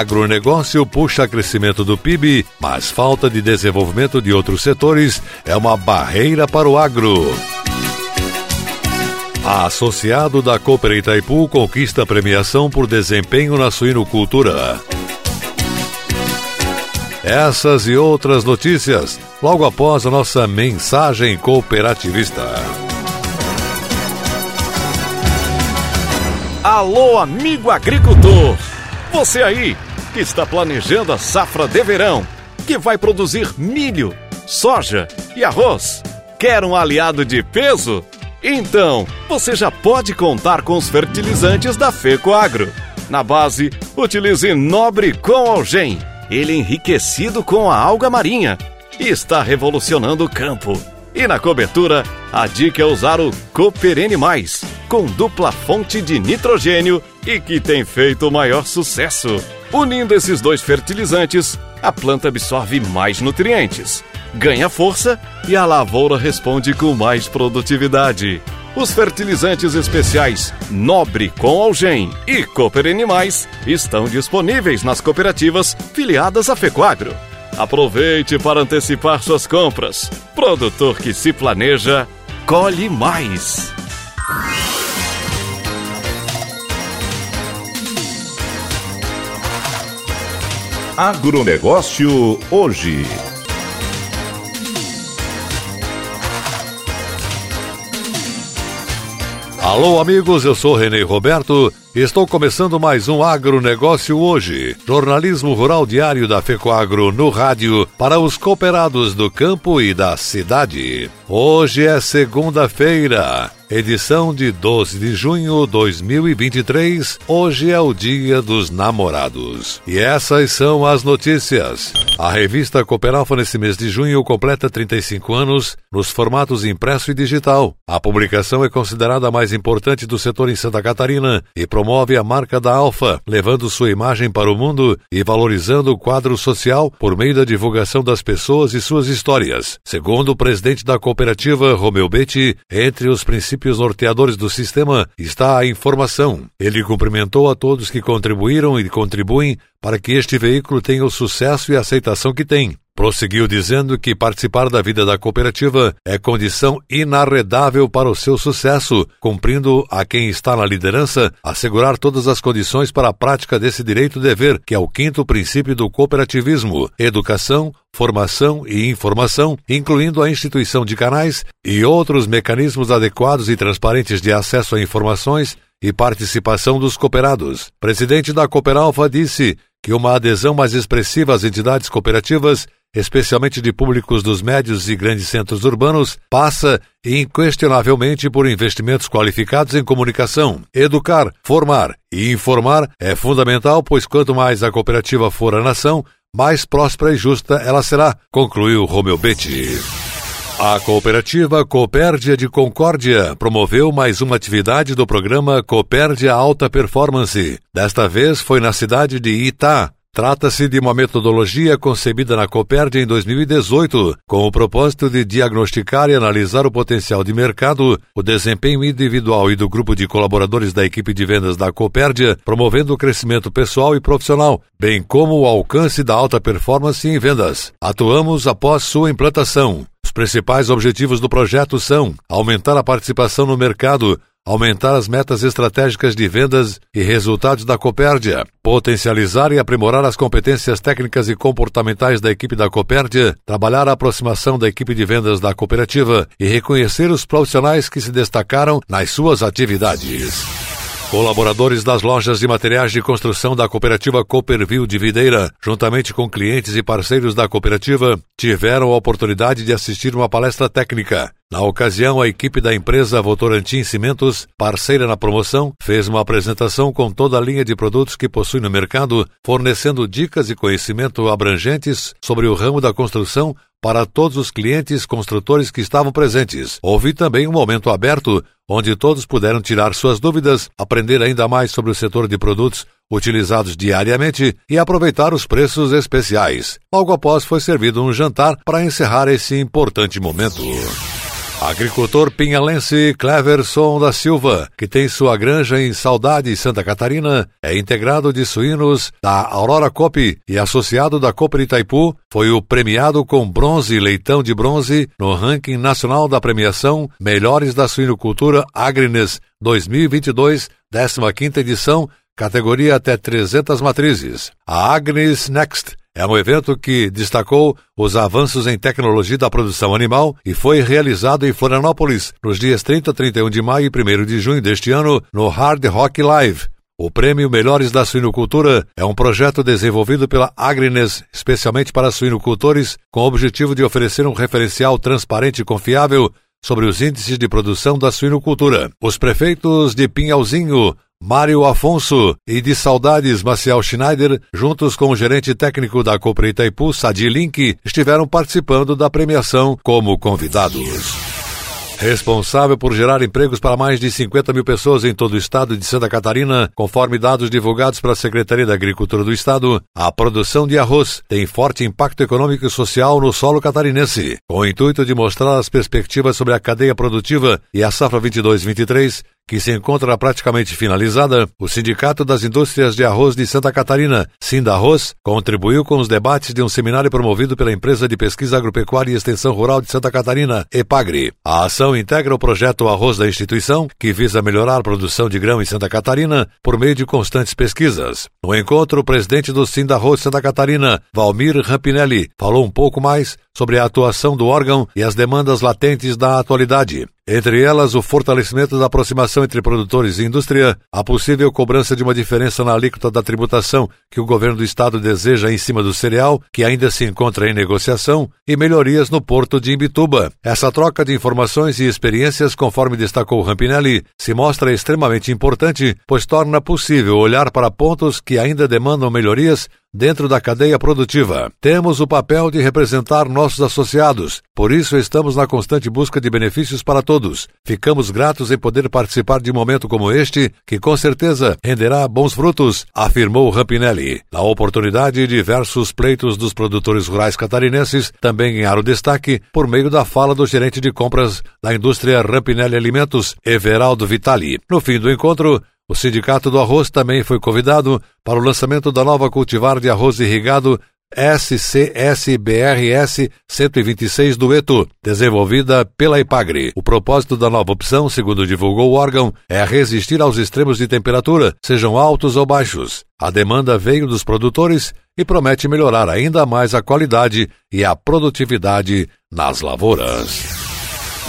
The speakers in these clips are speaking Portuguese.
Agronegócio puxa crescimento do PIB, mas falta de desenvolvimento de outros setores é uma barreira para o agro. Associado da Cooper Itaipu conquista premiação por desempenho na suinocultura. Essas e outras notícias logo após a nossa mensagem cooperativista. Alô, amigo agricultor! Você aí que está planejando a safra de verão, que vai produzir milho, soja e arroz, quer um aliado de peso? Então, você já pode contar com os fertilizantes da Fecoagro. Na base, utilize Nobre com Algem. Ele é enriquecido com a alga marinha e está revolucionando o campo. E na cobertura, a dica é usar o Cooperene Mais, com dupla fonte de nitrogênio e que tem feito o maior sucesso. Unindo esses dois fertilizantes, a planta absorve mais nutrientes, ganha força e a lavoura responde com mais produtividade. Os fertilizantes especiais Nobre com Algem e Cooper Animais estão disponíveis nas cooperativas filiadas à Fecoagro. Aproveite para antecipar suas compras. Produtor que se planeja, colhe mais. Agronegócio hoje. Alô, amigos, eu sou Renê Roberto. Estou começando mais um agronegócio hoje. Jornalismo rural diário da FECOAGRO no rádio para os cooperados do campo e da cidade. Hoje é segunda-feira edição de 12 de junho de 2023. Hoje é o Dia dos Namorados. E essas são as notícias. A revista Cooperalfa nesse mês de junho completa 35 anos nos formatos impresso e digital. A publicação é considerada a mais importante do setor em Santa Catarina e promove a marca da Alfa, levando sua imagem para o mundo e valorizando o quadro social por meio da divulgação das pessoas e suas histórias. Segundo o presidente da cooperativa, Romeu Betti, entre os princípios norteadores do sistema está a informação. Ele cumprimentou a todos que contribuíram e contribuem para que este veículo tenha o sucesso e aceitação que tem. Prosseguiu dizendo que participar da vida da cooperativa é condição inarredável para o seu sucesso, cumprindo a quem está na liderança assegurar todas as condições para a prática desse direito-dever, que é o quinto princípio do cooperativismo: educação, formação e informação, incluindo a instituição de canais e outros mecanismos adequados e transparentes de acesso a informações e participação dos cooperados. Presidente da Cooperalfa disse que uma adesão mais expressiva às entidades cooperativas especialmente de públicos dos médios e grandes centros urbanos, passa inquestionavelmente por investimentos qualificados em comunicação. Educar, formar e informar é fundamental, pois quanto mais a cooperativa for a nação, mais próspera e justa ela será, concluiu Romeu Betti. A cooperativa Coopérdia de Concórdia promoveu mais uma atividade do programa Coopérdia Alta Performance. Desta vez foi na cidade de Itá, Trata-se de uma metodologia concebida na Copérdia em 2018, com o propósito de diagnosticar e analisar o potencial de mercado, o desempenho individual e do grupo de colaboradores da equipe de vendas da Copérdia, promovendo o crescimento pessoal e profissional, bem como o alcance da alta performance em vendas. Atuamos após sua implantação. Os principais objetivos do projeto são aumentar a participação no mercado, aumentar as metas estratégicas de vendas e resultados da Copérdia, potencializar e aprimorar as competências técnicas e comportamentais da equipe da Copérdia, trabalhar a aproximação da equipe de vendas da cooperativa e reconhecer os profissionais que se destacaram nas suas atividades. Colaboradores das lojas de materiais de construção da cooperativa Cooperville de Videira, juntamente com clientes e parceiros da cooperativa, tiveram a oportunidade de assistir uma palestra técnica. Na ocasião, a equipe da empresa Votorantim Cimentos, parceira na promoção, fez uma apresentação com toda a linha de produtos que possui no mercado, fornecendo dicas e conhecimento abrangentes sobre o ramo da construção para todos os clientes construtores que estavam presentes. Houve também um momento aberto onde todos puderam tirar suas dúvidas, aprender ainda mais sobre o setor de produtos utilizados diariamente e aproveitar os preços especiais. Logo após foi servido um jantar para encerrar esse importante momento. Agricultor pinhalense Cleverson da Silva, que tem sua granja em Saudade, Santa Catarina, é integrado de suínos da Aurora Cop e associado da Copa Itaipu, foi o premiado com bronze e leitão de bronze no ranking nacional da premiação Melhores da Suinocultura Agrines 2022, 15ª edição, categoria até 300 matrizes. A Agnes Next é um evento que destacou os avanços em tecnologia da produção animal e foi realizado em Florianópolis nos dias 30, 31 de maio e 1 de junho deste ano no Hard Rock Live. O Prêmio Melhores da Suinocultura é um projeto desenvolvido pela Agrines especialmente para suinocultores, com o objetivo de oferecer um referencial transparente e confiável sobre os índices de produção da suinocultura. Os prefeitos de Pinhalzinho, Mário Afonso e de Saudades Maciel Schneider, juntos com o gerente técnico da Copra Itaipu, Sadi Link, estiveram participando da premiação como convidados. Responsável por gerar empregos para mais de 50 mil pessoas em todo o estado de Santa Catarina, conforme dados divulgados pela Secretaria da Agricultura do Estado, a produção de arroz tem forte impacto econômico e social no solo catarinense. Com o intuito de mostrar as perspectivas sobre a cadeia produtiva e a safra 22-23, que se encontra praticamente finalizada, o Sindicato das Indústrias de Arroz de Santa Catarina, Sindarroz, contribuiu com os debates de um seminário promovido pela Empresa de Pesquisa Agropecuária e Extensão Rural de Santa Catarina, EPAGRE. A ação integra o projeto Arroz da instituição, que visa melhorar a produção de grão em Santa Catarina por meio de constantes pesquisas. No encontro, o presidente do Sindarroz Santa Catarina, Valmir Rampinelli, falou um pouco mais sobre a atuação do órgão e as demandas latentes da atualidade. Entre elas, o fortalecimento da aproximação entre produtores e indústria, a possível cobrança de uma diferença na alíquota da tributação que o governo do estado deseja em cima do cereal, que ainda se encontra em negociação, e melhorias no porto de Imbituba. Essa troca de informações e experiências, conforme destacou Rampinelli, se mostra extremamente importante, pois torna possível olhar para pontos que ainda demandam melhorias dentro da cadeia produtiva. Temos o papel de representar nossos associados, por isso estamos na constante busca de benefícios para todos. Ficamos gratos em poder participar de um momento como este, que com certeza renderá bons frutos, afirmou Rampinelli. Na oportunidade, diversos pleitos dos produtores rurais catarinenses também ganharam destaque por meio da fala do gerente de compras da indústria Rampinelli Alimentos, Everaldo Vitali. No fim do encontro, o Sindicato do Arroz também foi convidado para o lançamento da nova cultivar de arroz irrigado SCSBRS 126 Dueto, desenvolvida pela Ipagre. O propósito da nova opção, segundo divulgou o órgão, é resistir aos extremos de temperatura, sejam altos ou baixos. A demanda veio dos produtores e promete melhorar ainda mais a qualidade e a produtividade nas lavouras.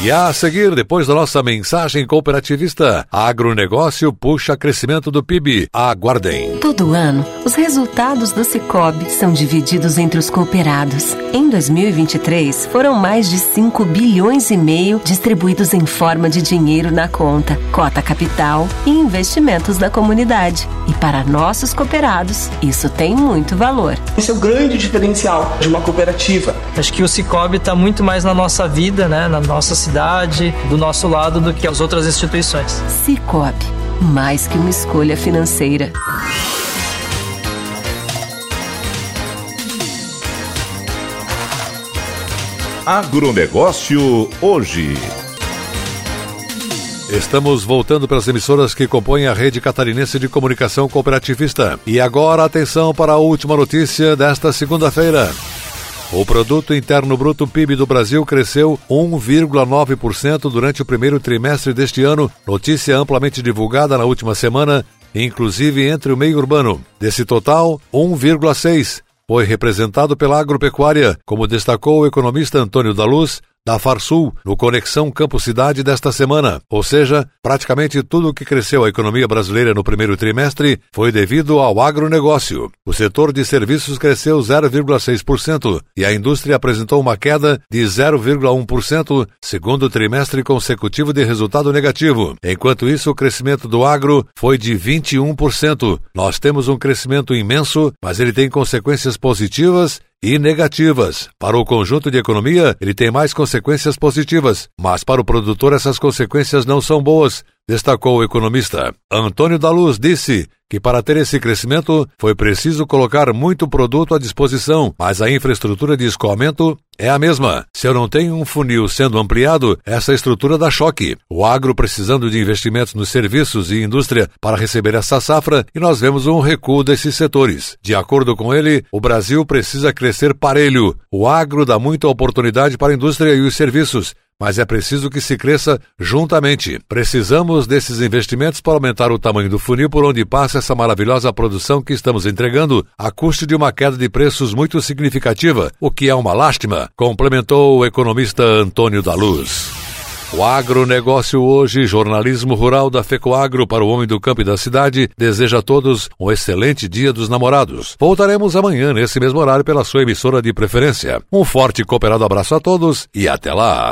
E a seguir, depois da nossa mensagem cooperativista, agronegócio puxa crescimento do PIB. Aguardem. Todo ano, os resultados do Cicobi são divididos entre os cooperados. Em 2023, foram mais de 5 bilhões e meio distribuídos em forma de dinheiro na conta, cota capital e investimentos na comunidade. E para nossos cooperados, isso tem muito valor. Esse é o grande diferencial de uma cooperativa. Acho que o Cicobi está muito mais na nossa vida, né, na nossa cidade cidade, do nosso lado, do que as outras instituições. Cicobi, mais que uma escolha financeira. Agronegócio hoje. Estamos voltando para as emissoras que compõem a rede catarinense de comunicação cooperativista. E agora atenção para a última notícia desta segunda-feira. O produto interno bruto PIB do Brasil cresceu 1,9% durante o primeiro trimestre deste ano, notícia amplamente divulgada na última semana, inclusive entre o meio urbano. Desse total, 1,6 foi representado pela agropecuária, como destacou o economista Antônio da Luz, da Farsul no Conexão Campo Cidade desta semana. Ou seja, praticamente tudo o que cresceu a economia brasileira no primeiro trimestre foi devido ao agronegócio. O setor de serviços cresceu 0,6% e a indústria apresentou uma queda de 0,1%, segundo trimestre consecutivo de resultado negativo. Enquanto isso, o crescimento do agro foi de 21%. Nós temos um crescimento imenso, mas ele tem consequências positivas e negativas. Para o conjunto de economia, ele tem mais consequências positivas, mas para o produtor essas consequências não são boas, destacou o economista. Antônio da Luz disse que para ter esse crescimento foi preciso colocar muito produto à disposição, mas a infraestrutura de escoamento é a mesma. Se eu não tenho um funil sendo ampliado, essa estrutura dá choque. O agro precisando de investimentos nos serviços e indústria para receber essa safra e nós vemos um recuo desses setores. De acordo com ele, o Brasil precisa crescer parelho. O agro dá muita oportunidade para a indústria e os serviços, mas é preciso que se cresça juntamente. Precisamos desses investimentos para aumentar o tamanho do funil por onde passa essa maravilhosa produção que estamos entregando a custo de uma queda de preços muito significativa, o que é uma lástima, complementou o economista Antônio da Luz. O agronegócio hoje, jornalismo rural da FECOAGro para o homem do campo e da cidade, deseja a todos um excelente dia dos namorados. Voltaremos amanhã nesse mesmo horário pela sua emissora de preferência. Um forte e cooperado abraço a todos e até lá!